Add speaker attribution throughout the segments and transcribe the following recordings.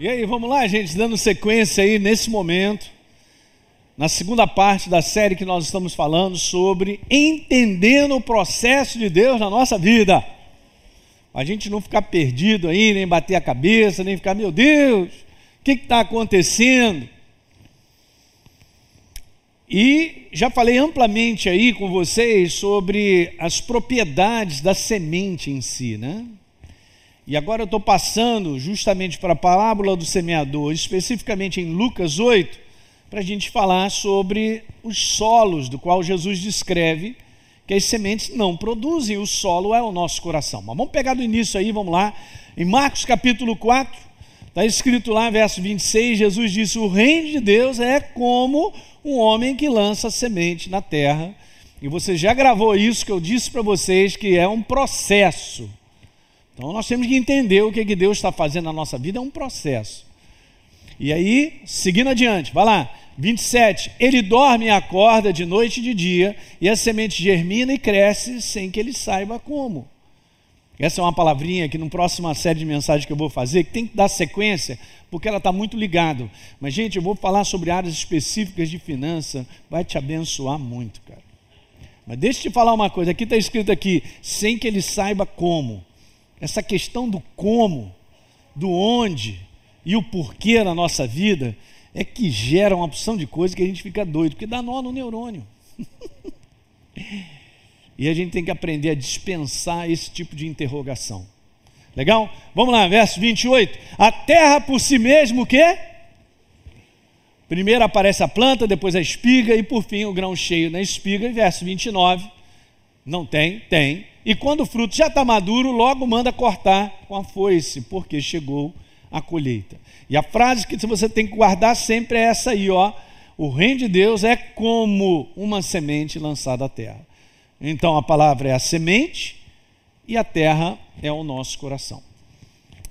Speaker 1: E aí, vamos lá, gente, dando sequência aí nesse momento, na segunda parte da série que nós estamos falando sobre entendendo o processo de Deus na nossa vida. A gente não ficar perdido aí, nem bater a cabeça, nem ficar, meu Deus, o que está acontecendo? E já falei amplamente aí com vocês sobre as propriedades da semente em si, né? E agora eu estou passando justamente para a parábola do semeador, especificamente em Lucas 8, para a gente falar sobre os solos, do qual Jesus descreve que as sementes não produzem, o solo é o nosso coração. Mas vamos pegar do início aí, vamos lá. Em Marcos capítulo 4, está escrito lá, verso 26, Jesus disse: O reino de Deus é como um homem que lança semente na terra. E você já gravou isso que eu disse para vocês, que é um processo. Então nós temos que entender o que, que Deus está fazendo na nossa vida, é um processo. E aí, seguindo adiante, vai lá, 27. Ele dorme e acorda de noite e de dia, e a semente germina e cresce sem que ele saiba como. Essa é uma palavrinha que, na próxima série de mensagens que eu vou fazer, que tem que dar sequência, porque ela está muito ligada. Mas, gente, eu vou falar sobre áreas específicas de finança, vai te abençoar muito, cara. Mas deixa eu te falar uma coisa, aqui está escrito aqui, sem que ele saiba como essa questão do como, do onde e o porquê na nossa vida é que gera uma opção de coisa que a gente fica doido, porque dá nó no neurônio. e a gente tem que aprender a dispensar esse tipo de interrogação. Legal? Vamos lá, verso 28. A terra por si mesmo o quê? Primeiro aparece a planta, depois a espiga e por fim o grão cheio na espiga. E verso 29. Não tem? Tem. E quando o fruto já está maduro, logo manda cortar com a foice, porque chegou a colheita. E a frase que você tem que guardar sempre é essa aí, ó. O reino de Deus é como uma semente lançada à terra. Então a palavra é a semente e a terra é o nosso coração.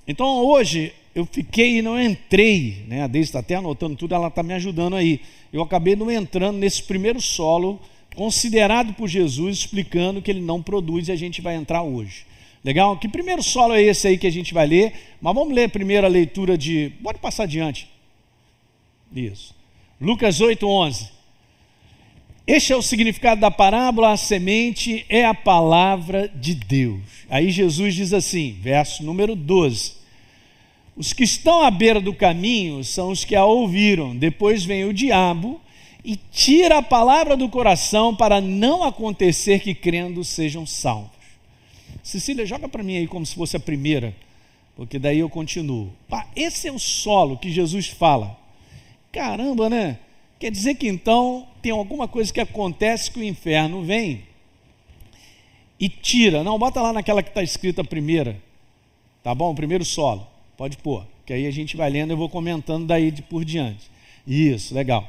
Speaker 1: Então hoje eu fiquei e não entrei, né? A Deise está até anotando tudo, ela está me ajudando aí. Eu acabei não entrando nesse primeiro solo considerado por Jesus, explicando que ele não produz e a gente vai entrar hoje. Legal? Que primeiro solo é esse aí que a gente vai ler? Mas vamos ler primeiro a leitura de. Pode passar adiante. Isso. Lucas 8, 11. Este é o significado da parábola: a semente é a palavra de Deus. Aí Jesus diz assim, verso número 12: Os que estão à beira do caminho são os que a ouviram, depois vem o diabo e tira a palavra do coração para não acontecer que crendo sejam salvos. Cecília, joga para mim aí como se fosse a primeira, porque daí eu continuo. esse é o solo que Jesus fala. Caramba, né? Quer dizer que então tem alguma coisa que acontece que o inferno vem e tira. Não, bota lá naquela que está escrita primeira. Tá bom? Primeiro solo. Pode pôr. Que aí a gente vai lendo e eu vou comentando daí de por diante. Isso, legal.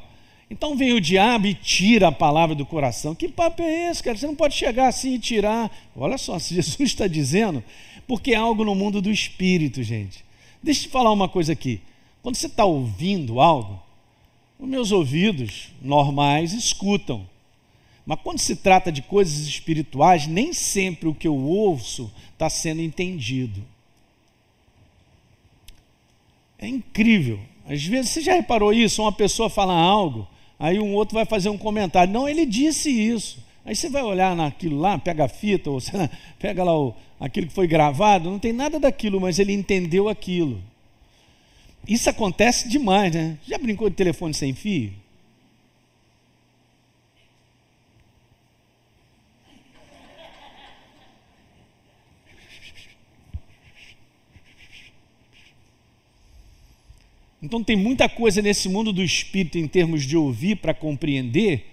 Speaker 1: Então vem o diabo e tira a palavra do coração. Que papo é esse, cara? Você não pode chegar assim e tirar. Olha só, se Jesus está dizendo, porque é algo no mundo do espírito, gente. Deixa eu te falar uma coisa aqui. Quando você está ouvindo algo, os meus ouvidos normais escutam. Mas quando se trata de coisas espirituais, nem sempre o que eu ouço está sendo entendido. É incrível. Às vezes, você já reparou isso? Uma pessoa fala algo, Aí um outro vai fazer um comentário. Não, ele disse isso. Aí você vai olhar naquilo lá, pega a fita, ou pega lá o, aquilo que foi gravado, não tem nada daquilo, mas ele entendeu aquilo. Isso acontece demais, né? Já brincou de telefone sem fio? Então tem muita coisa nesse mundo do espírito em termos de ouvir para compreender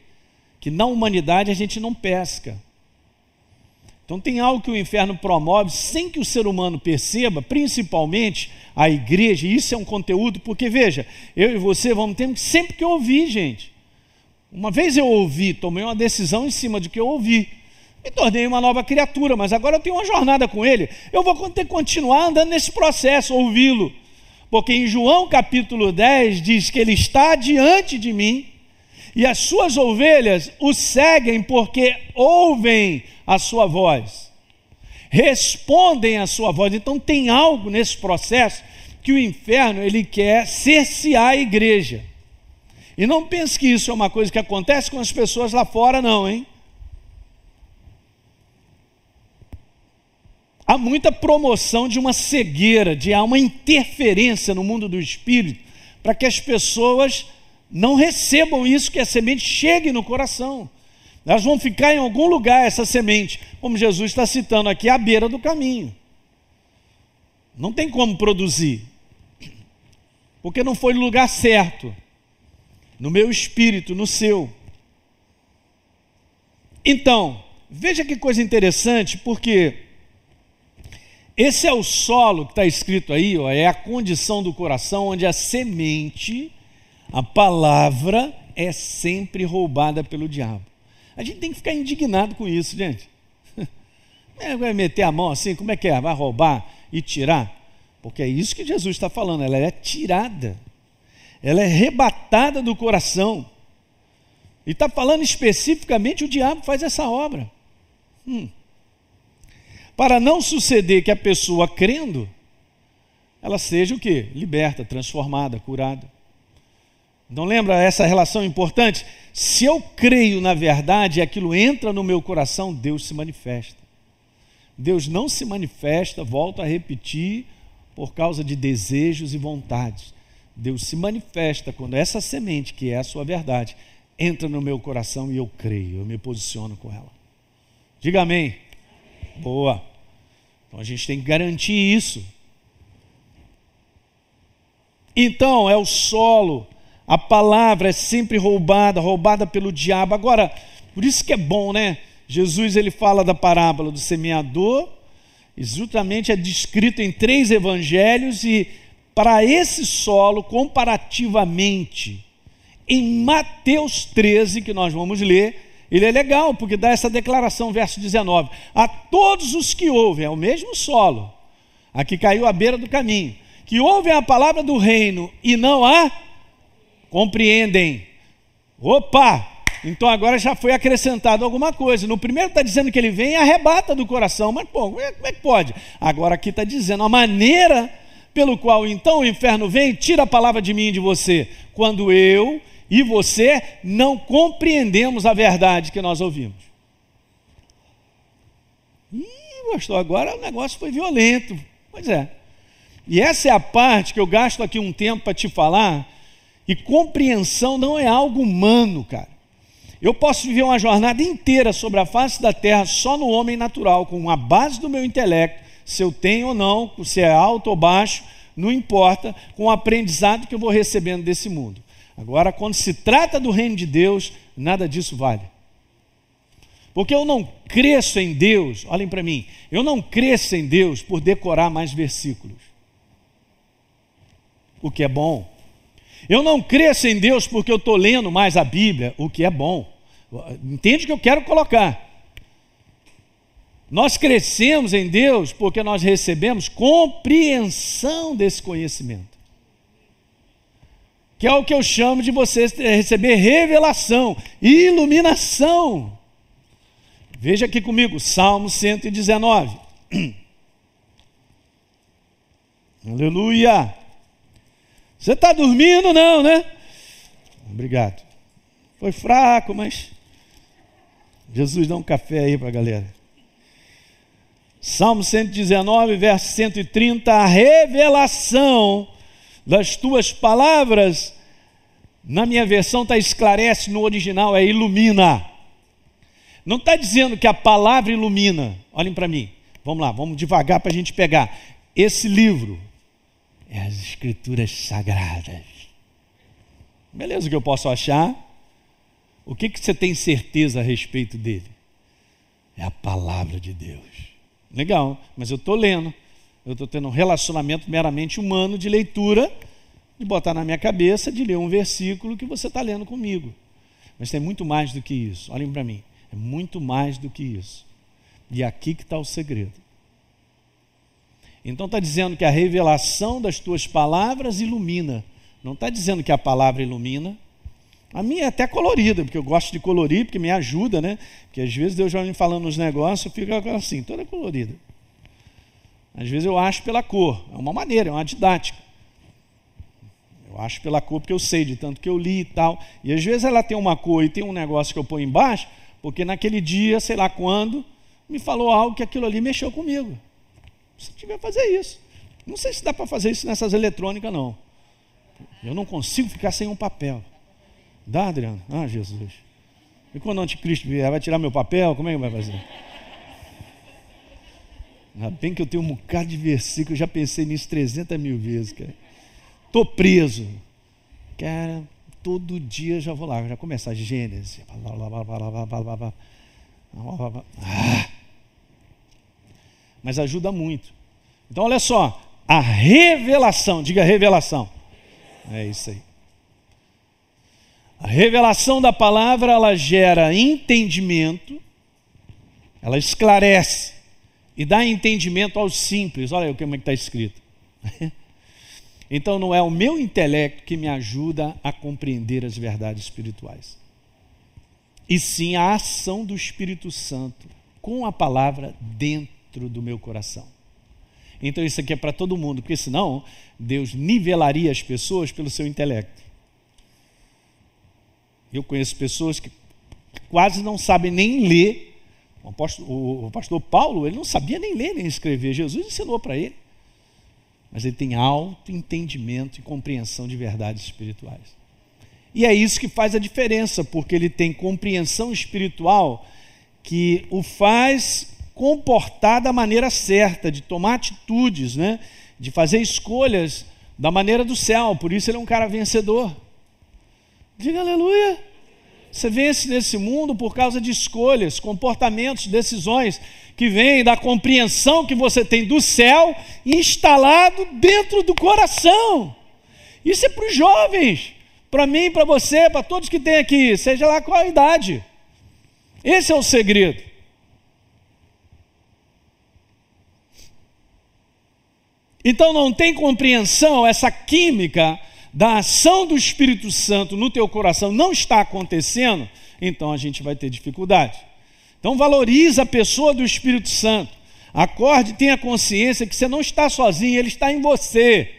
Speaker 1: que na humanidade a gente não pesca. Então tem algo que o inferno promove sem que o ser humano perceba, principalmente a igreja, e isso é um conteúdo, porque veja, eu e você vamos ter sempre que ouvir, gente. Uma vez eu ouvi, tomei uma decisão em cima de que eu ouvi. Me tornei uma nova criatura, mas agora eu tenho uma jornada com ele. Eu vou ter que continuar andando nesse processo, ouvi-lo. Porque em João capítulo 10 diz que ele está diante de mim e as suas ovelhas o seguem porque ouvem a sua voz, respondem a sua voz. Então tem algo nesse processo que que o inferno ele quer cercear a igreja. E não pense que isso é uma coisa que acontece com as pessoas lá fora, não, hein? Há muita promoção de uma cegueira, de há uma interferência no mundo do espírito, para que as pessoas não recebam isso, que a semente chegue no coração. Elas vão ficar em algum lugar, essa semente, como Jesus está citando aqui, à beira do caminho. Não tem como produzir, porque não foi no lugar certo, no meu espírito, no seu. Então, veja que coisa interessante, porque esse é o solo que está escrito aí, ó, é a condição do coração onde a semente, a palavra, é sempre roubada pelo diabo. A gente tem que ficar indignado com isso, gente. É, vai meter a mão assim, como é que é? Vai roubar e tirar? Porque é isso que Jesus está falando, ela é tirada, ela é arrebatada do coração. E está falando especificamente, o diabo faz essa obra. Hum para não suceder que a pessoa crendo, ela seja o que? Liberta, transformada, curada. Então lembra essa relação importante? Se eu creio na verdade e aquilo entra no meu coração, Deus se manifesta. Deus não se manifesta, volto a repetir, por causa de desejos e vontades. Deus se manifesta quando essa semente, que é a sua verdade, entra no meu coração e eu creio, eu me posiciono com ela. Diga amém. Boa. Então a gente tem que garantir isso. Então é o solo, a palavra é sempre roubada, roubada pelo diabo. Agora, por isso que é bom, né? Jesus ele fala da parábola do semeador, justamente é descrito em três evangelhos e para esse solo, comparativamente, em Mateus 13, que nós vamos ler, ele é legal, porque dá essa declaração, verso 19: A todos os que ouvem, é o mesmo solo, aqui caiu à beira do caminho, que ouvem a palavra do reino e não a compreendem. Opa! Então agora já foi acrescentado alguma coisa. No primeiro está dizendo que ele vem e arrebata do coração, mas pô, como é, é que pode? Agora aqui está dizendo a maneira pelo qual então o inferno vem, tira a palavra de mim e de você. Quando eu e você não compreendemos a verdade que nós ouvimos. Ih, pastor, agora o negócio foi violento. Pois é. E essa é a parte que eu gasto aqui um tempo para te falar. E compreensão não é algo humano, cara. Eu posso viver uma jornada inteira sobre a face da terra só no homem natural, com a base do meu intelecto, se eu tenho ou não, se é alto ou baixo, não importa, com o aprendizado que eu vou recebendo desse mundo. Agora, quando se trata do reino de Deus, nada disso vale. Porque eu não cresço em Deus, olhem para mim, eu não cresço em Deus por decorar mais versículos, o que é bom. Eu não cresço em Deus porque eu estou lendo mais a Bíblia, o que é bom. Entende o que eu quero colocar? Nós crescemos em Deus porque nós recebemos compreensão desse conhecimento que é o que eu chamo de você receber revelação, iluminação. Veja aqui comigo, Salmo 119. Aleluia. Você está dormindo, não, né? Obrigado. Foi fraco, mas Jesus dá um café aí para a galera. Salmo 119, verso 130, a revelação das tuas palavras. Na minha versão está esclarece, no original é ilumina. Não está dizendo que a palavra ilumina. Olhem para mim. Vamos lá, vamos devagar para a gente pegar. Esse livro é as escrituras sagradas. Beleza, o que eu posso achar? O que, que você tem certeza a respeito dele? É a palavra de Deus. Legal, mas eu estou lendo. Eu estou tendo um relacionamento meramente humano de leitura, de botar na minha cabeça, de ler um versículo que você está lendo comigo. Mas tem muito mais do que isso. Olhem para mim. É muito mais do que isso. E é aqui que está o segredo. Então está dizendo que a revelação das tuas palavras ilumina. Não está dizendo que a palavra ilumina. A minha é até colorida, porque eu gosto de colorir, porque me ajuda, né? Porque às vezes Deus vai me falando nos negócios, eu fico assim, toda colorida. Às vezes eu acho pela cor, é uma maneira, é uma didática. Eu acho pela cor porque eu sei de tanto que eu li e tal. E às vezes ela tem uma cor e tem um negócio que eu ponho embaixo, porque naquele dia, sei lá quando, me falou algo que aquilo ali mexeu comigo. Se tiver fazer isso. Não sei se dá para fazer isso nessas eletrônicas, não. Eu não consigo ficar sem um papel. Dá, Adriano? Ah, Jesus. E quando o anticristo vier, vai tirar meu papel? Como é que vai fazer? Ainda bem que eu tenho um bocado de versículo, eu já pensei nisso 300 mil vezes, cara. Estou preso. Cara, todo dia já vou lá, já começa Gênesis. Ah. Mas ajuda muito. Então, olha só, a revelação, diga revelação. É isso aí. A revelação da palavra, ela gera entendimento, ela esclarece e dá entendimento aos simples. Olha aí como é que está escrito. Então não é o meu intelecto que me ajuda a compreender as verdades espirituais, e sim a ação do Espírito Santo com a palavra dentro do meu coração. Então isso aqui é para todo mundo, porque senão Deus nivelaria as pessoas pelo seu intelecto. Eu conheço pessoas que quase não sabem nem ler. O, apóstolo, o pastor Paulo, ele não sabia nem ler nem escrever. Jesus ensinou para ele mas ele tem alto entendimento e compreensão de verdades espirituais. E é isso que faz a diferença, porque ele tem compreensão espiritual que o faz comportar da maneira certa, de tomar atitudes, né? de fazer escolhas da maneira do céu. Por isso ele é um cara vencedor. Diga aleluia. Você vence nesse mundo por causa de escolhas, comportamentos, decisões que vêm da compreensão que você tem do céu instalado dentro do coração. Isso é para os jovens, para mim, para você, para todos que tem aqui, seja lá qual a idade. Esse é o segredo. Então não tem compreensão, essa química da ação do Espírito Santo no teu coração não está acontecendo, então a gente vai ter dificuldade. Então valoriza a pessoa do Espírito Santo. Acorde, tenha consciência que você não está sozinho, ele está em você.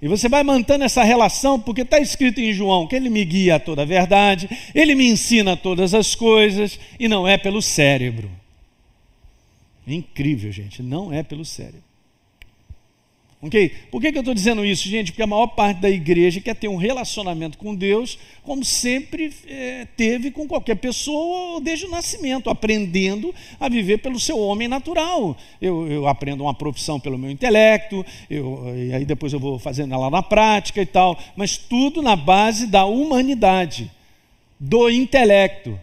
Speaker 1: E você vai mantendo essa relação, porque está escrito em João que ele me guia a toda a verdade, ele me ensina todas as coisas, e não é pelo cérebro. É incrível, gente, não é pelo cérebro. Ok? Por que, que eu estou dizendo isso, gente? Porque a maior parte da igreja quer ter um relacionamento com Deus, como sempre é, teve com qualquer pessoa desde o nascimento, aprendendo a viver pelo seu homem natural. Eu, eu aprendo uma profissão pelo meu intelecto, eu, e aí depois eu vou fazendo ela na prática e tal, mas tudo na base da humanidade, do intelecto.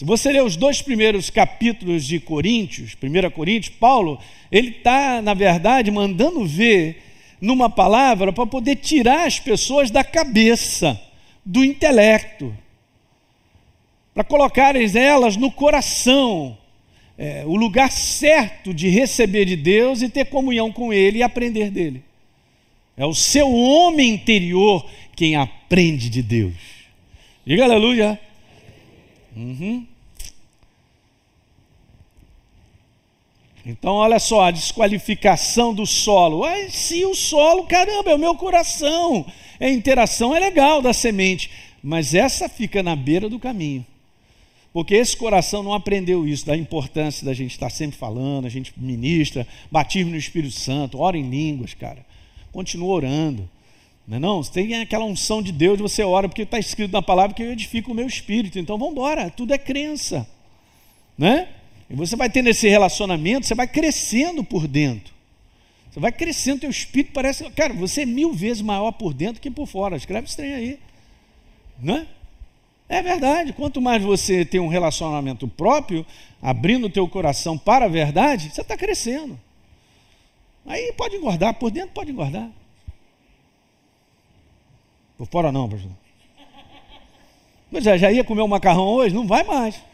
Speaker 1: Se você ler os dois primeiros capítulos de Coríntios, 1 Coríntios, Paulo, ele está, na verdade, mandando ver numa palavra para poder tirar as pessoas da cabeça, do intelecto, para colocarem elas no coração, é, o lugar certo de receber de Deus e ter comunhão com Ele e aprender dele. É o seu homem interior quem aprende de Deus. Diga aleluia. Uhum. Então, olha só, a desqualificação do solo. Ai, se o solo, caramba, é o meu coração. É a interação é legal da semente, mas essa fica na beira do caminho. Porque esse coração não aprendeu isso, da importância da gente estar sempre falando, a gente ministra, batismo no Espírito Santo, ora em línguas, cara. Continua orando. Não, é não? Você tem aquela unção de Deus, você ora, porque está escrito na palavra que eu edifico o meu espírito. Então vamos embora, tudo é crença. Né? E você vai tendo esse relacionamento, você vai crescendo por dentro. Você vai crescendo, teu espírito parece. Cara, você é mil vezes maior por dentro que por fora. Escreve estranho aí. Né? É verdade. Quanto mais você tem um relacionamento próprio, abrindo o teu coração para a verdade, você está crescendo. Aí pode engordar, por dentro pode engordar. Por fora não, pastor. Mas já, já ia comer um macarrão hoje? Não vai mais.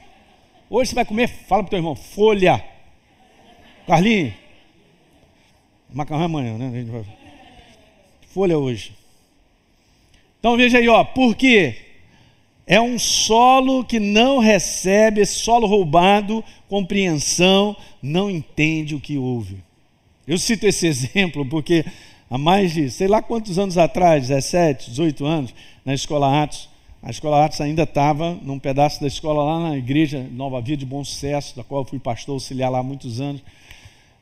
Speaker 1: Hoje você vai comer, fala para o teu irmão, folha. Carlinhos. Macarrão é amanhã, né? Folha hoje. Então veja aí, ó, porque é um solo que não recebe, esse solo roubado, compreensão, não entende o que ouve. Eu cito esse exemplo porque há mais de sei lá quantos anos atrás, 17, 18 anos, na Escola Atos. A Escola Atos ainda estava num pedaço da escola lá na igreja Nova Vida de Bom Sucesso, da qual eu fui pastor auxiliar lá há muitos anos.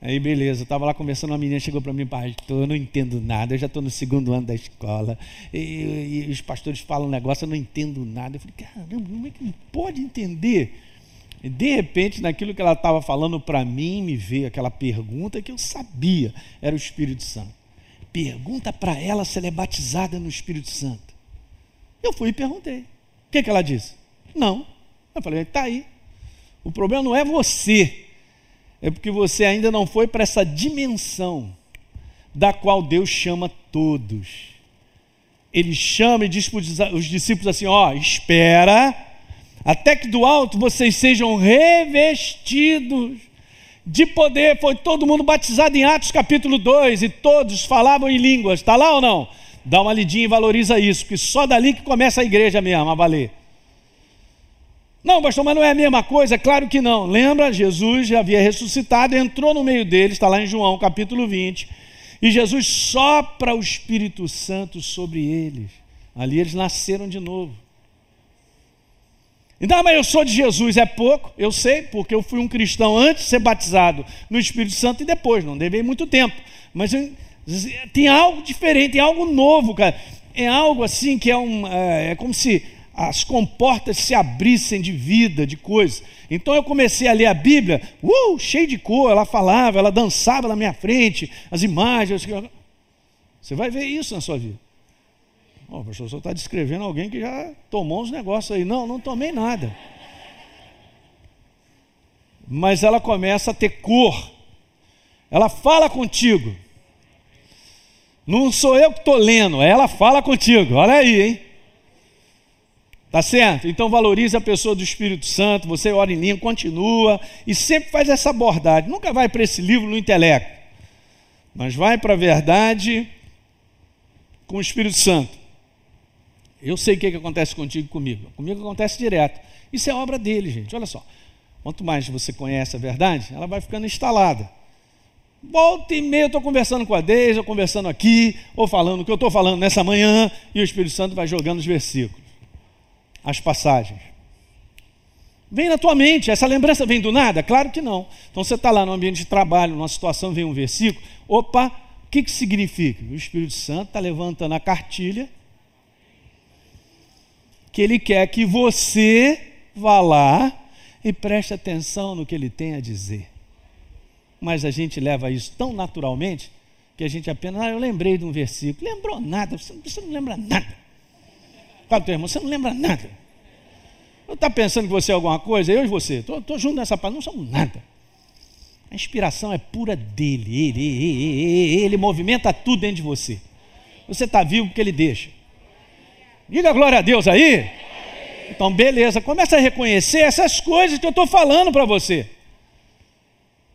Speaker 1: Aí beleza, estava lá conversando, uma menina chegou para mim, pastor, eu não entendo nada, eu já estou no segundo ano da escola, e, e, os pastores falam um negócio, eu não entendo nada. Eu falei, caramba, como é que pode entender? E de repente, naquilo que ela estava falando para mim, me veio aquela pergunta que eu sabia, era o Espírito Santo. Pergunta para ela se ela é batizada no Espírito Santo. Eu fui e perguntei. O que, que ela disse? Não. Eu falei, está aí. O problema não é você é porque você ainda não foi para essa dimensão da qual Deus chama todos. Ele chama e diz para os discípulos assim: ó, espera, até que do alto vocês sejam revestidos de poder. Foi todo mundo batizado em Atos capítulo 2 e todos falavam em línguas. Está lá ou não? Dá uma lidinha e valoriza isso, porque só dali que começa a igreja mesmo a valer. Não, pastor, mas não é a mesma coisa? Claro que não. Lembra, Jesus já havia ressuscitado, entrou no meio deles, está lá em João capítulo 20, e Jesus sopra o Espírito Santo sobre eles. Ali eles nasceram de novo. Então, mas eu sou de Jesus, é pouco, eu sei, porque eu fui um cristão antes de ser batizado no Espírito Santo e depois, não levei muito tempo. Mas tem algo diferente, tem algo novo, cara. É algo assim que é um. É, é como se as comportas se abrissem de vida, de coisas. Então eu comecei a ler a Bíblia, uh, cheio de cor, ela falava, ela dançava na minha frente, as imagens. Você vai ver isso na sua vida. Oh, o professor está descrevendo alguém que já tomou uns negócios aí. Não, não tomei nada. Mas ela começa a ter cor. Ela fala contigo. Não sou eu que estou lendo, ela fala contigo. Olha aí, hein? Tá certo? Então valorize a pessoa do Espírito Santo, você ora em língua, continua e sempre faz essa abordagem. Nunca vai para esse livro no intelecto, mas vai para a verdade com o Espírito Santo. Eu sei o que, que acontece contigo e comigo. Comigo acontece direto. Isso é obra dele, gente. Olha só. Quanto mais você conhece a verdade, ela vai ficando instalada. Volta e meia eu estou conversando com a Deise, ou conversando aqui, ou falando o que eu estou falando nessa manhã, e o Espírito Santo vai jogando os versículos as passagens. Vem na tua mente, essa lembrança vem do nada? Claro que não. Então você está lá no ambiente de trabalho, numa situação, vem um versículo, opa, o que, que significa? O Espírito Santo está levantando a cartilha que ele quer que você vá lá e preste atenção no que ele tem a dizer. Mas a gente leva isso tão naturalmente que a gente apenas, ah, eu lembrei de um versículo. Lembrou nada, você, você não lembra nada. Fala teu irmão, você não lembra nada. Não está pensando que você é alguma coisa? Eu e você, estou junto nessa parte, não somos nada. A inspiração é pura dele, ele, ele, ele, ele movimenta tudo dentro de você. Você está vivo porque ele deixa. Diga glória a Deus aí. Então, beleza, começa a reconhecer essas coisas que eu estou falando para você.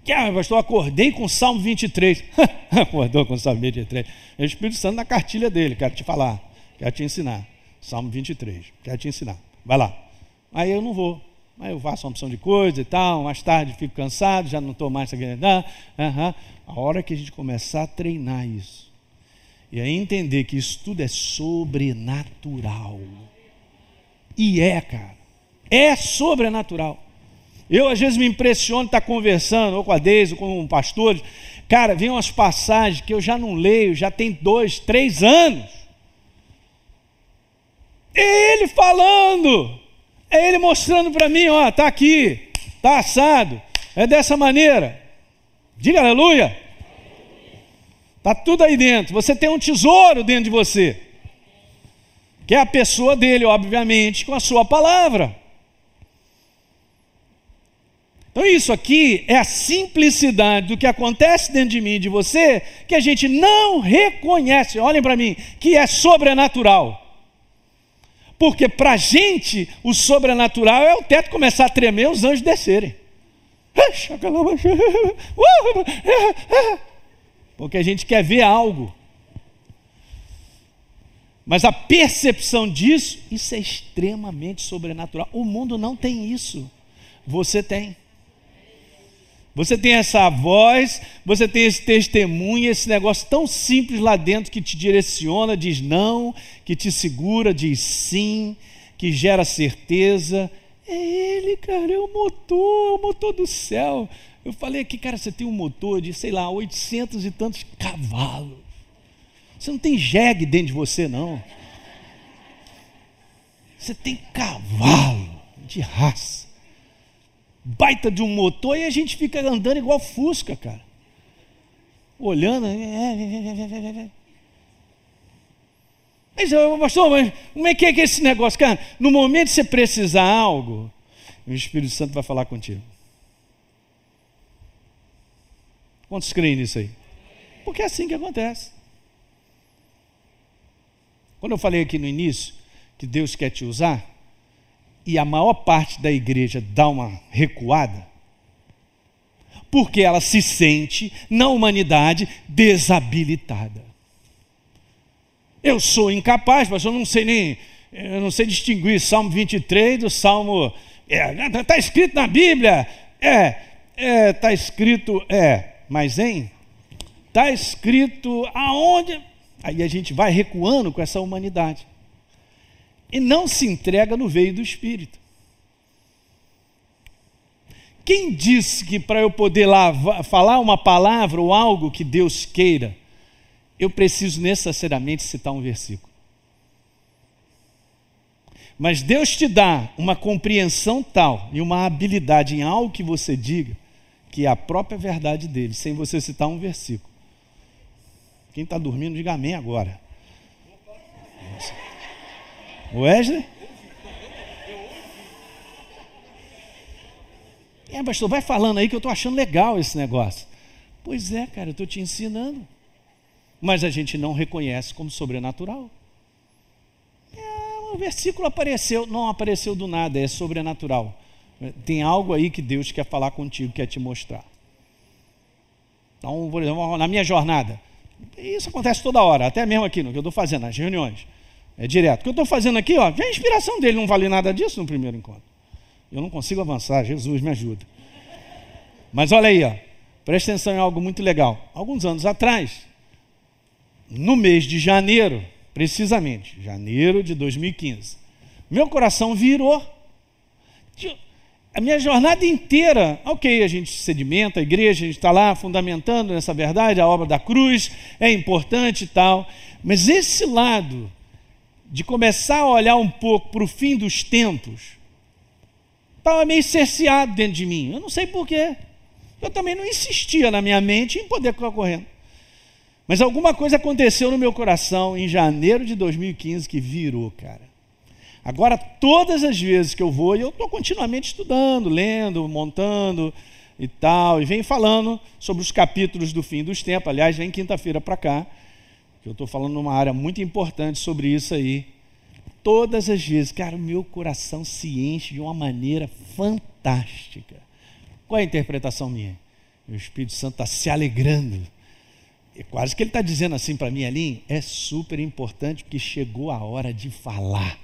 Speaker 1: Que, ah, pastor, acordei com o Salmo 23. Acordou com o Salmo 23. É o Espírito Santo na cartilha dele, quero te falar, quero te ensinar. Salmo 23. Quero te ensinar. Vai lá. Aí eu não vou. Aí eu faço uma opção de coisa e tal. Mais tarde fico cansado, já não estou mais querendo. Uhum. A hora que a gente começar a treinar isso. E aí entender que isso tudo é sobrenatural. E é, cara. É sobrenatural. Eu às vezes me impressiono estar conversando, ou com a Deise, ou com um pastor. Cara, vem umas passagens que eu já não leio, já tem dois, três anos. É ele falando. É ele mostrando para mim, ó, tá aqui, tá assado. É dessa maneira. Diga aleluia. Tá tudo aí dentro. Você tem um tesouro dentro de você. Que é a pessoa dele, obviamente, com a sua palavra. Então, isso aqui é a simplicidade do que acontece dentro de mim e de você, que a gente não reconhece. Olhem para mim, que é sobrenatural. Porque para a gente o sobrenatural é o teto começar a tremer os anjos descerem. Porque a gente quer ver algo. Mas a percepção disso, isso é extremamente sobrenatural. O mundo não tem isso. Você tem. Você tem essa voz, você tem esse testemunho, esse negócio tão simples lá dentro que te direciona, diz não, que te segura, diz sim, que gera certeza. É ele, cara, é o motor, é o motor do céu. Eu falei aqui, cara, você tem um motor de, sei lá, 800 e tantos cavalos. Você não tem jegue dentro de você, não. Você tem cavalo de raça. Baita de um motor e a gente fica andando igual Fusca, cara. Olhando. É, é, é, mas, pastor, mas como é que é, que é esse negócio? Cara, no momento que você precisar algo, o Espírito Santo vai falar contigo. Quantos creem nisso aí? Porque é assim que acontece. Quando eu falei aqui no início que Deus quer te usar, e a maior parte da igreja dá uma recuada, porque ela se sente, na humanidade, desabilitada. Eu sou incapaz, mas eu não sei nem, eu não sei distinguir Salmo 23 do Salmo. Está é, tá escrito na Bíblia, é, está é, tá escrito, é, mas hein? Está escrito aonde? Aí a gente vai recuando com essa humanidade. E não se entrega no veio do Espírito. Quem disse que para eu poder lá falar uma palavra ou algo que Deus queira, eu preciso necessariamente citar um versículo? Mas Deus te dá uma compreensão tal e uma habilidade em algo que você diga, que é a própria verdade dele, sem você citar um versículo. Quem está dormindo, diga amém agora. Wesley? É, pastor, vai falando aí que eu estou achando legal esse negócio. Pois é, cara, eu estou te ensinando. Mas a gente não reconhece como sobrenatural. É, o versículo apareceu, não apareceu do nada, é sobrenatural. Tem algo aí que Deus quer falar contigo, quer te mostrar. Então, por exemplo, na minha jornada, isso acontece toda hora, até mesmo aqui no que eu estou fazendo, nas reuniões. É direto. O que eu estou fazendo aqui, ó, a inspiração dele, não vale nada disso no primeiro encontro. Eu não consigo avançar, Jesus me ajuda. Mas olha aí, ó, presta atenção em algo muito legal. Alguns anos atrás, no mês de janeiro, precisamente, janeiro de 2015, meu coração virou a minha jornada inteira, ok, a gente sedimenta a igreja, a gente está lá fundamentando nessa verdade, a obra da cruz é importante e tal, mas esse lado de começar a olhar um pouco para o fim dos tempos, estava meio cerceado dentro de mim, eu não sei porquê. Eu também não insistia na minha mente em poder ficar correndo. Mas alguma coisa aconteceu no meu coração em janeiro de 2015 que virou, cara. Agora, todas as vezes que eu vou, eu estou continuamente estudando, lendo, montando e tal, e vem falando sobre os capítulos do fim dos tempos. Aliás, vem quinta-feira para cá, que eu estou falando numa área muito importante sobre isso aí. Todas as vezes, cara, o meu coração se enche de uma maneira fantástica. Qual é a interpretação minha? O Espírito Santo está se alegrando. É quase que ele está dizendo assim para mim ali: é super importante porque chegou a hora de falar.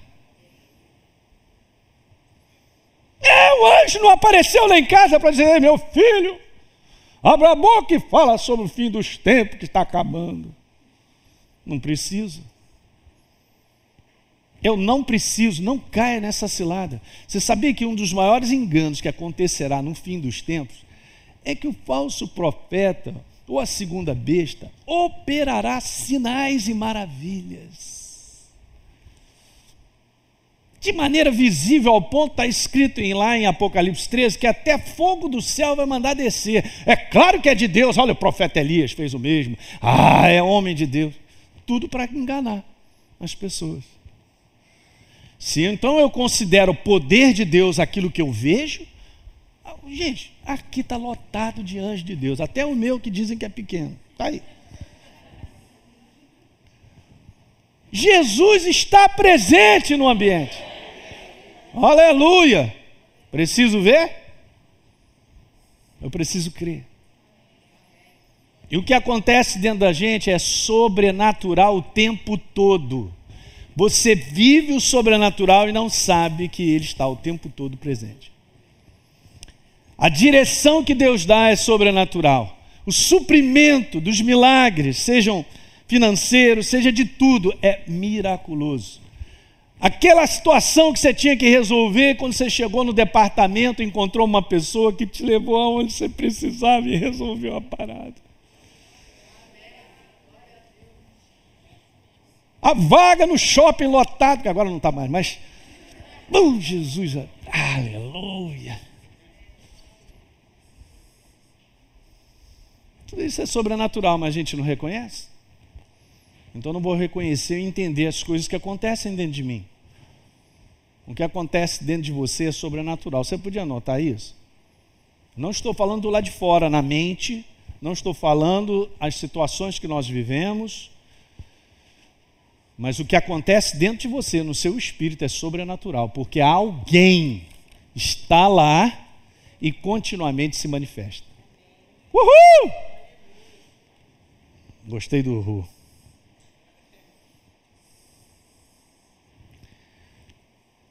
Speaker 1: É, o anjo não apareceu lá em casa para dizer, meu filho, abra a boca e fala sobre o fim dos tempos que está acabando. Não precisa. Eu não preciso, não caia nessa cilada. Você sabia que um dos maiores enganos que acontecerá no fim dos tempos é que o falso profeta ou a segunda besta operará sinais e maravilhas de maneira visível ao ponto está escrito em, lá em Apocalipse 13 que até fogo do céu vai mandar descer. É claro que é de Deus. Olha, o profeta Elias fez o mesmo. Ah, é homem de Deus. Tudo para enganar as pessoas. Se então eu considero o poder de Deus aquilo que eu vejo, ah, gente, aqui está lotado de anjos de Deus, até o meu que dizem que é pequeno. Está aí. Jesus está presente no ambiente. Aleluia! Preciso ver? Eu preciso crer. E o que acontece dentro da gente é sobrenatural o tempo todo. Você vive o sobrenatural e não sabe que ele está o tempo todo presente. A direção que Deus dá é sobrenatural. O suprimento dos milagres, sejam financeiros, seja de tudo, é miraculoso. Aquela situação que você tinha que resolver quando você chegou no departamento, encontrou uma pessoa que te levou aonde você precisava e resolveu a parada. A vaga no shopping lotado, que agora não está mais, mas. Oh, Jesus, aleluia. Tudo isso é sobrenatural, mas a gente não reconhece. Então não vou reconhecer e entender as coisas que acontecem dentro de mim. O que acontece dentro de você é sobrenatural. Você podia anotar isso? Não estou falando do lado de fora, na mente, não estou falando as situações que nós vivemos, mas o que acontece dentro de você, no seu espírito, é sobrenatural, porque alguém está lá e continuamente se manifesta. Uhul! Gostei do uhul.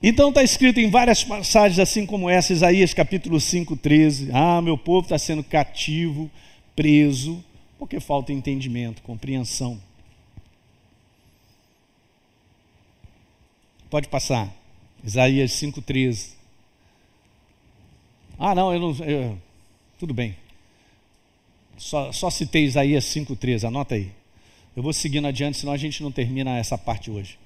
Speaker 1: Então está escrito em várias passagens, assim como essa, Isaías capítulo 5, 13. Ah, meu povo está sendo cativo, preso, porque falta entendimento, compreensão. Pode passar. Isaías 5,13. Ah, não, eu não. Eu, tudo bem. Só, só citei Isaías 5,13, anota aí. Eu vou seguindo adiante, senão a gente não termina essa parte hoje.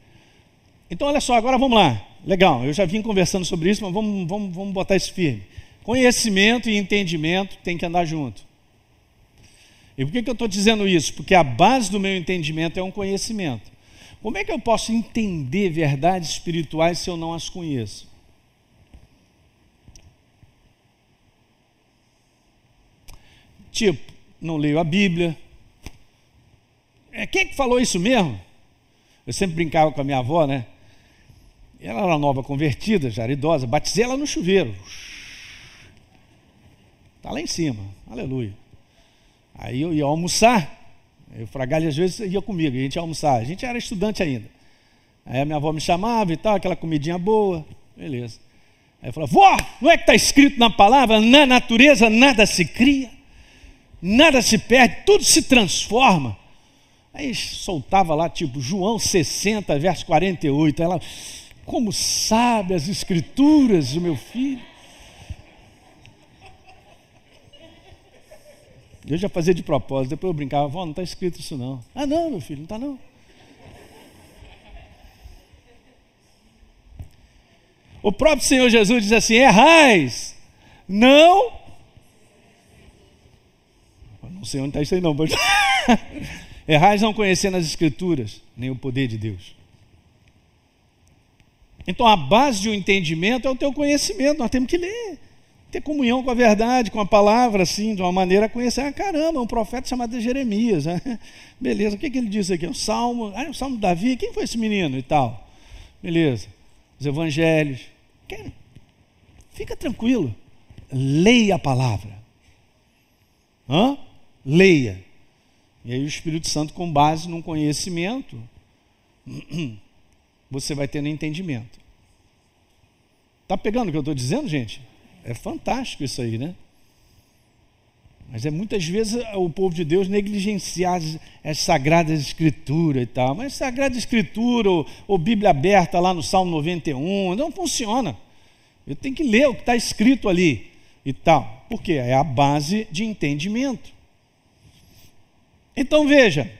Speaker 1: Então, olha só, agora vamos lá. Legal, eu já vim conversando sobre isso, mas vamos, vamos, vamos botar isso firme. Conhecimento e entendimento tem que andar junto. E por que, que eu estou dizendo isso? Porque a base do meu entendimento é um conhecimento. Como é que eu posso entender verdades espirituais se eu não as conheço? Tipo, não leio a Bíblia. É, quem é que falou isso mesmo? Eu sempre brincava com a minha avó, né? Ela era nova convertida, já era idosa, batizei ela no chuveiro. Está lá em cima, aleluia. Aí eu ia almoçar, o Fragalho às vezes ia comigo, a gente ia almoçar. A gente era estudante ainda. Aí a minha avó me chamava e tal, aquela comidinha boa, beleza. Aí eu falava, vó, não é que está escrito na palavra, na natureza nada se cria, nada se perde, tudo se transforma. Aí soltava lá, tipo, João 60, verso 48. Ela, como sabe as escrituras, o meu filho? Eu já fazia de propósito, depois eu brincava, vó, não está escrito isso não. Ah, não, meu filho, não está não. O próprio Senhor Jesus diz assim: errais, não. Não sei onde está isso aí, não. Mas... errais não conhecendo as Escrituras, nem o poder de Deus. Então a base de um entendimento é o teu conhecimento, nós temos que ler ter comunhão com a verdade, com a palavra, assim, de uma maneira a conhecer. Ah, caramba, um profeta chamado Jeremias. Né? Beleza, o que, que ele diz aqui? O Salmo, ah, o Salmo de Davi, quem foi esse menino e tal? Beleza. Os evangelhos. Fica tranquilo. Leia a palavra. Hã? Leia. E aí o Espírito Santo, com base num conhecimento, você vai tendo entendimento. Está pegando o que eu estou dizendo, gente? É fantástico isso aí, né? Mas é muitas vezes o povo de Deus negligenciar as, as sagradas escrituras e tal. Mas sagrada escritura ou, ou, Bíblia aberta lá no Salmo 91, não funciona. Eu tenho que ler o que está escrito ali e tal. Por quê? É a base de entendimento. Então veja.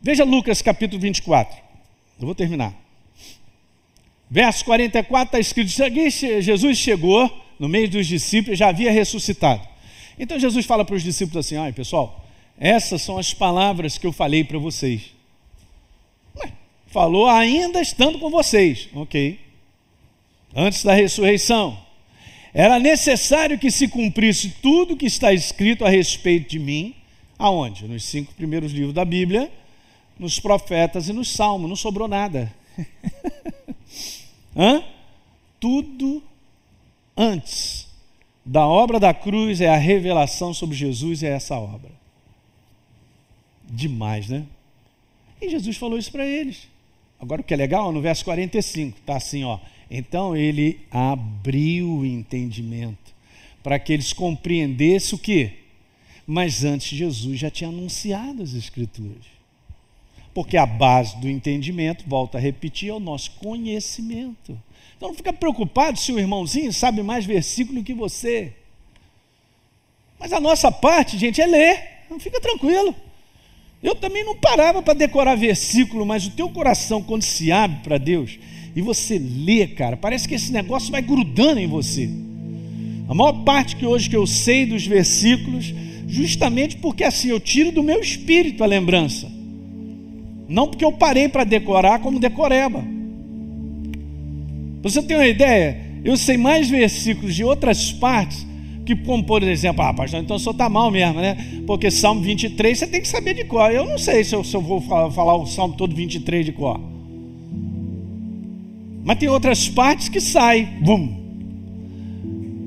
Speaker 1: Veja Lucas capítulo 24. Eu vou terminar. Verso 44 está escrito: Jesus chegou no meio dos discípulos, já havia ressuscitado. Então Jesus fala para os discípulos assim: ai pessoal, essas são as palavras que eu falei para vocês. Ué, falou ainda estando com vocês, ok. Antes da ressurreição, era necessário que se cumprisse tudo que está escrito a respeito de mim, aonde? Nos cinco primeiros livros da Bíblia, nos profetas e nos salmos, não sobrou nada. Hã? Tudo antes da obra da cruz é a revelação sobre Jesus é essa obra. Demais, né? E Jesus falou isso para eles. Agora o que é legal, no verso 45, está assim, ó. Então ele abriu o entendimento para que eles compreendessem o que? Mas antes Jesus já tinha anunciado as Escrituras. Porque a base do entendimento, volta a repetir, é o nosso conhecimento. Então não fica preocupado se o irmãozinho sabe mais versículo que você. Mas a nossa parte, gente, é ler. Não fica tranquilo. Eu também não parava para decorar versículo, mas o teu coração, quando se abre para Deus e você lê, cara, parece que esse negócio vai grudando em você. A maior parte que hoje que eu sei dos versículos, justamente porque assim eu tiro do meu espírito a lembrança. Não porque eu parei para decorar como decoreba. Você tem uma ideia? Eu sei mais versículos de outras partes que, como por exemplo, ah, pastor, então o senhor está mal mesmo, né? Porque Salmo 23 você tem que saber de cor. Eu não sei se eu, se eu vou falar, falar o Salmo todo 23 de cor. Mas tem outras partes que saem, bum.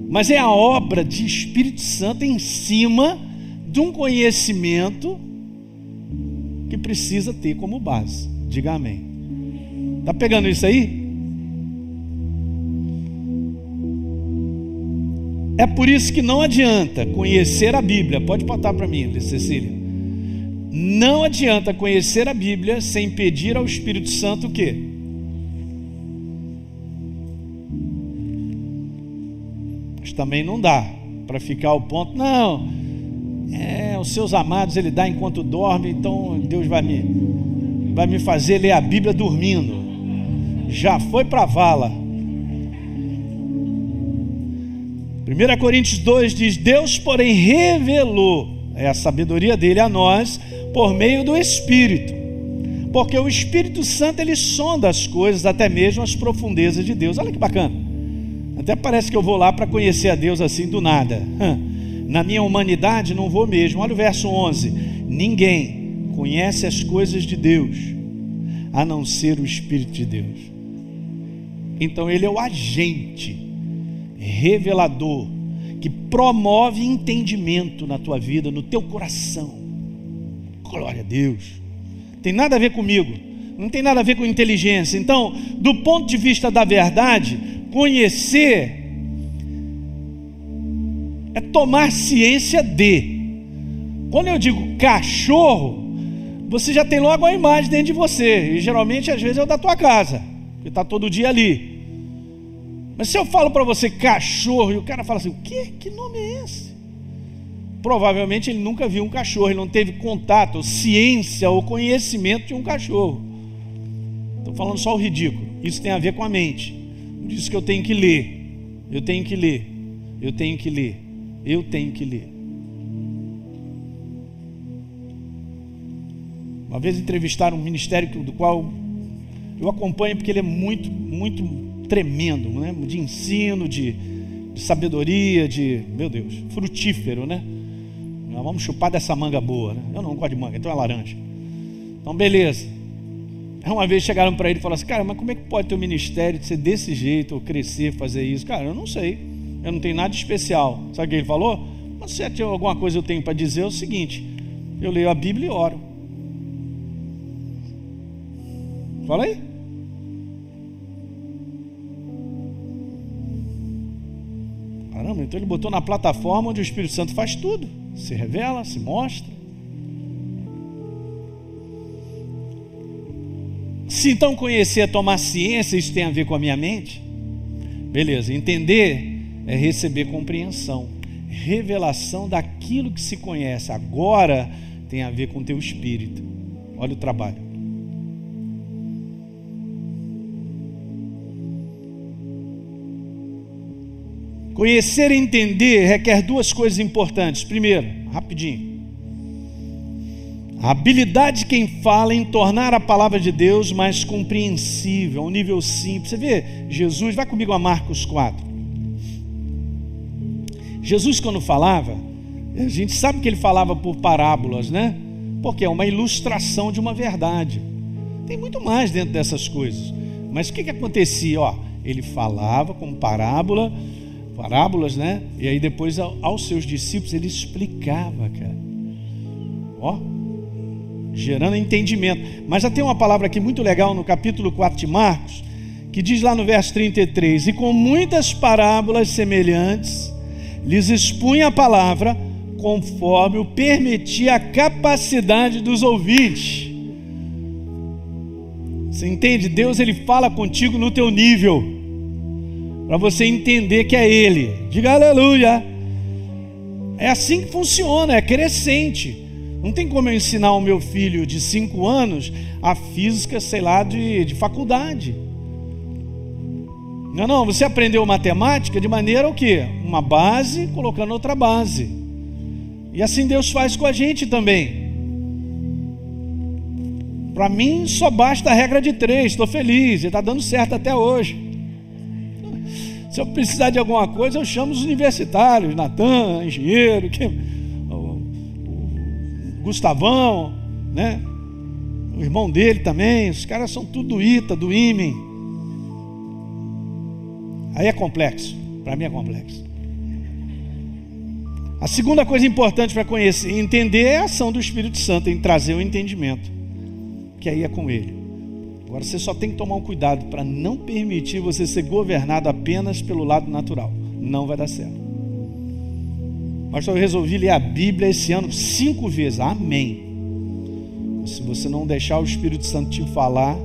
Speaker 1: Mas é a obra de Espírito Santo em cima de um conhecimento que precisa ter como base. Diga amém. Tá pegando isso aí? É por isso que não adianta conhecer a Bíblia. Pode botar para mim, Cecília. Não adianta conhecer a Bíblia sem pedir ao Espírito Santo o quê? Mas também não dá para ficar ao ponto, não. É, os seus amados ele dá enquanto dorme, então Deus vai me vai me fazer ler a Bíblia dormindo. Já foi para a vala. 1 Coríntios 2 diz: Deus, porém, revelou é a sabedoria dele a nós por meio do Espírito. Porque o Espírito Santo ele sonda as coisas, até mesmo as profundezas de Deus. Olha que bacana. Até parece que eu vou lá para conhecer a Deus assim do nada. Na minha humanidade não vou mesmo. Olha o verso 11: Ninguém conhece as coisas de Deus a não ser o Espírito de Deus. Então ele é o agente revelador, que promove entendimento na tua vida, no teu coração. Glória a Deus. Tem nada a ver comigo, não tem nada a ver com inteligência. Então, do ponto de vista da verdade, conhecer é tomar ciência de. Quando eu digo cachorro, você já tem logo a imagem dentro de você, e geralmente às vezes é o da tua casa, que está todo dia ali. Mas se eu falo para você cachorro e o cara fala assim: o que? Que nome é esse? Provavelmente ele nunca viu um cachorro, ele não teve contato, ciência ou conhecimento de um cachorro. Estou falando só o ridículo. Isso tem a ver com a mente. Isso que eu tenho que ler. Eu tenho que ler. Eu tenho que ler. Eu tenho que ler. Uma vez entrevistaram um ministério do qual eu acompanho porque ele é muito, muito tremendo, né? de ensino, de, de sabedoria, de, meu Deus, frutífero, né? Nós vamos chupar dessa manga boa, né? Eu não gosto de manga, então é laranja. Então, beleza. Uma vez chegaram para ele e falaram assim: Cara, mas como é que pode ter um ministério de ser desse jeito, ou crescer, fazer isso? Cara, eu não sei. Eu não tenho nada especial. Sabe o que ele falou? Mas se tem alguma coisa eu tenho para dizer, é o seguinte: eu leio a Bíblia e oro. Fala aí. Caramba, então ele botou na plataforma onde o Espírito Santo faz tudo, se revela, se mostra. Se então conhecer é tomar ciência, isso tem a ver com a minha mente? Beleza, entender é receber compreensão, revelação daquilo que se conhece. Agora tem a ver com teu espírito. Olha o trabalho. Conhecer e entender requer duas coisas importantes. Primeiro, rapidinho. A habilidade de quem fala em tornar a palavra de Deus mais compreensível, a um nível simples. Você vê, Jesus, vai comigo a Marcos 4. Jesus, quando falava, a gente sabe que ele falava por parábolas, né? Porque é uma ilustração de uma verdade. Tem muito mais dentro dessas coisas. Mas o que, que acontecia? Ó, ele falava como parábola, parábolas, né? E aí depois aos seus discípulos ele explicava, cara. Ó. gerando entendimento. Mas já tem uma palavra aqui muito legal no capítulo 4 de Marcos, que diz lá no verso 33: E com muitas parábolas semelhantes lhes expunha a palavra, conforme o permitia a capacidade dos ouvintes. Você entende? Deus ele fala contigo no teu nível, para você entender que é Ele. Diga aleluia. É assim que funciona, é crescente. Não tem como eu ensinar o meu filho de 5 anos a física, sei lá, de, de faculdade. Não, não, você aprendeu matemática de maneira o quê? Uma base colocando outra base. E assim Deus faz com a gente também. Para mim só basta a regra de três, estou feliz, está dando certo até hoje. Se eu precisar de alguma coisa, eu chamo os universitários, Natan, engenheiro, que, o, o Gustavão, né? O irmão dele também, os caras são tudo do ITA, do IMEN. Aí é complexo. Para mim é complexo. A segunda coisa importante para conhecer entender é a ação do Espírito Santo em trazer o entendimento, que aí é com ele. Agora você só tem que tomar um cuidado para não permitir você ser governado apenas pelo lado natural. Não vai dar certo. Mas eu resolvi ler a Bíblia esse ano cinco vezes. Amém. Se você não deixar o Espírito Santo te falar,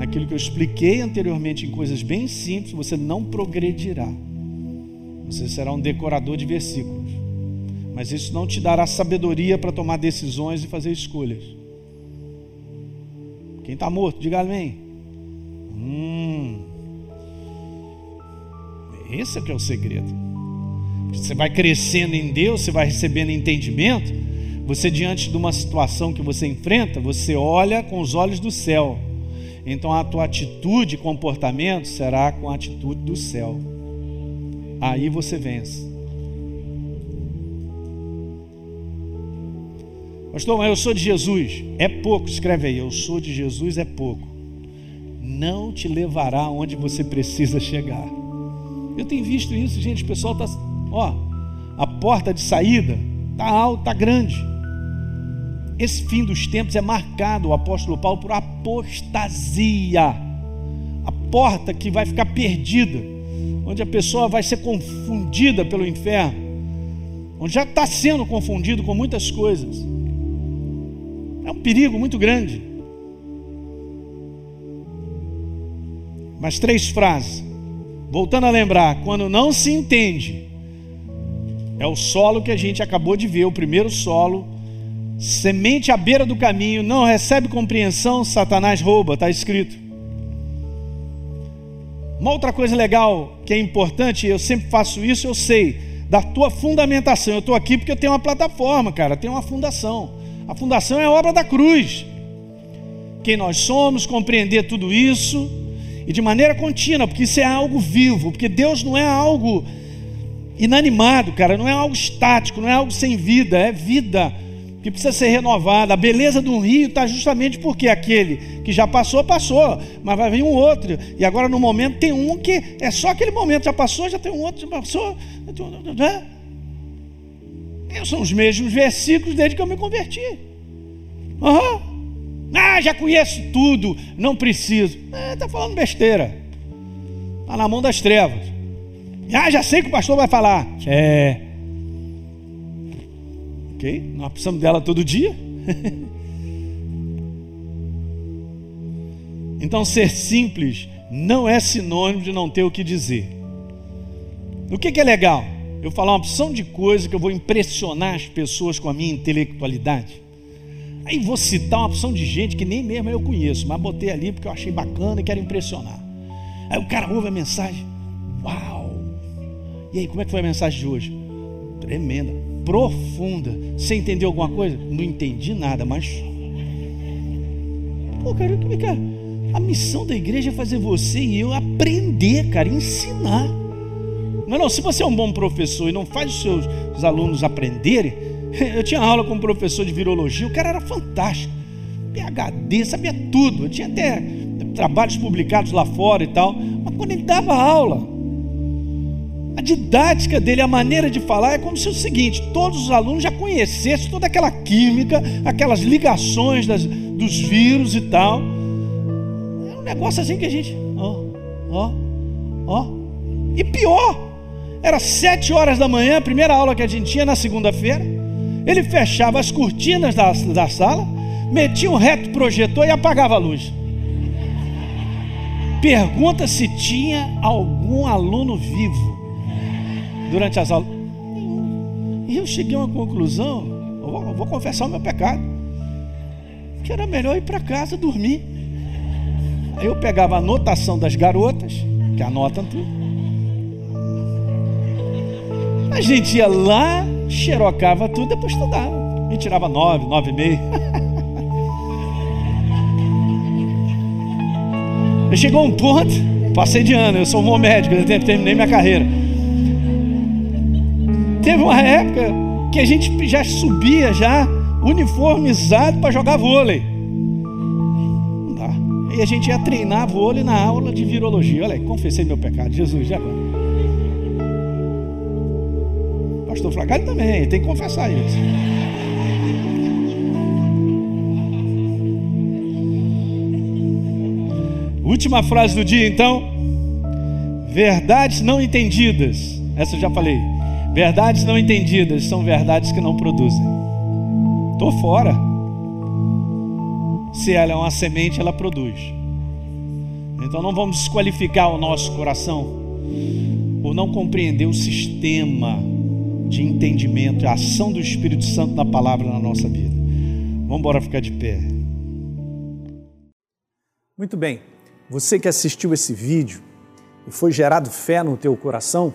Speaker 1: naquilo que eu expliquei anteriormente em coisas bem simples, você não progredirá. Você será um decorador de versículos. Mas isso não te dará sabedoria para tomar decisões e fazer escolhas. Quem está morto, diga amém. Hum. Esse é que é o segredo. Você vai crescendo em Deus, você vai recebendo entendimento. Você, diante de uma situação que você enfrenta, você olha com os olhos do céu então a tua atitude e comportamento será com a atitude do céu. Aí você vence. Pastor, mas eu sou de Jesus. É pouco, escreve aí. Eu sou de Jesus é pouco. Não te levará onde você precisa chegar. Eu tenho visto isso, gente. O pessoal está, ó, a porta de saída está alta, está grande. Esse fim dos tempos é marcado, o apóstolo Paulo, por apostasia. A porta que vai ficar perdida, onde a pessoa vai ser confundida pelo inferno, onde já está sendo confundido com muitas coisas. É um perigo muito grande. Mas três frases. Voltando a lembrar, quando não se entende, é o solo que a gente acabou de ver, o primeiro solo Semente à beira do caminho, não recebe compreensão, Satanás rouba, está escrito. Uma outra coisa legal que é importante, eu sempre faço isso, eu sei, da tua fundamentação. Eu estou aqui porque eu tenho uma plataforma, cara, tenho uma fundação. A fundação é a obra da cruz. Quem nós somos, compreender tudo isso e de maneira contínua, porque isso é algo vivo, porque Deus não é algo inanimado, cara, não é algo estático, não é algo sem vida, é vida que precisa ser renovada. A beleza do rio está justamente porque aquele que já passou, passou, mas vai vir um outro. E agora no momento tem um que é só aquele momento, já passou, já tem um outro, já passou. Né? São os mesmos versículos desde que eu me converti. Uhum. Ah, já conheço tudo, não preciso. Está é, falando besteira. Está na mão das trevas. Ah, já sei que o pastor vai falar. É. Ok? Nós precisamos dela todo dia. então, ser simples não é sinônimo de não ter o que dizer. O que, que é legal? Eu falar uma opção de coisa que eu vou impressionar as pessoas com a minha intelectualidade. Aí vou citar uma opção de gente que nem mesmo eu conheço, mas botei ali porque eu achei bacana e quero impressionar. Aí o cara ouve a mensagem, uau! E aí, como é que foi a mensagem de hoje? Tremenda profunda. Você entendeu alguma coisa? Não entendi nada, mas. Pô, cara, cara, a missão da igreja é fazer você e eu aprender, cara, ensinar. Não, não, se você é um bom professor e não faz os seus os alunos aprenderem. Eu tinha aula com um professor de virologia, o cara era fantástico. PHD, sabia tudo. Eu tinha até trabalhos publicados lá fora e tal. Mas quando ele dava aula, A didática dele, a maneira de falar é como se o seguinte: todos os alunos já conhecessem toda aquela química, aquelas ligações das, dos vírus e tal. É um negócio assim que a gente. Ó, ó, ó. E pior, era sete horas da manhã, a primeira aula que a gente tinha na segunda-feira. Ele fechava as cortinas da, da sala, metia um reto projetor e apagava a luz. Pergunta se tinha algum aluno vivo durante as aulas. E eu cheguei a uma conclusão, vou, vou confessar o meu pecado, que era melhor ir para casa dormir. Aí eu pegava a anotação das garotas, que anotam tudo. A gente ia lá, xerocava tudo, depois estudava. Gente tirava nove, nove e meio. Chegou um ponto, passei de ano, eu sou um bom médico, eu terminei minha carreira. Teve uma época que a gente já subia já uniformizado para jogar vôlei. Não dá. E a gente ia treinar vôlei na aula de virologia. Olha aí, confessei meu pecado, Jesus, já. Pastor Flacari também, tem que confessar isso. Última frase do dia, então. Verdades não entendidas. Essa eu já falei. Verdades não entendidas são verdades que não produzem. Estou fora. Se ela é uma semente, ela produz. Então não vamos desqualificar o nosso coração por não compreender o sistema de entendimento, a ação do Espírito Santo na palavra na nossa vida. Vamos embora ficar de pé.
Speaker 2: Muito bem. Você que assistiu esse vídeo e foi gerado fé no teu coração,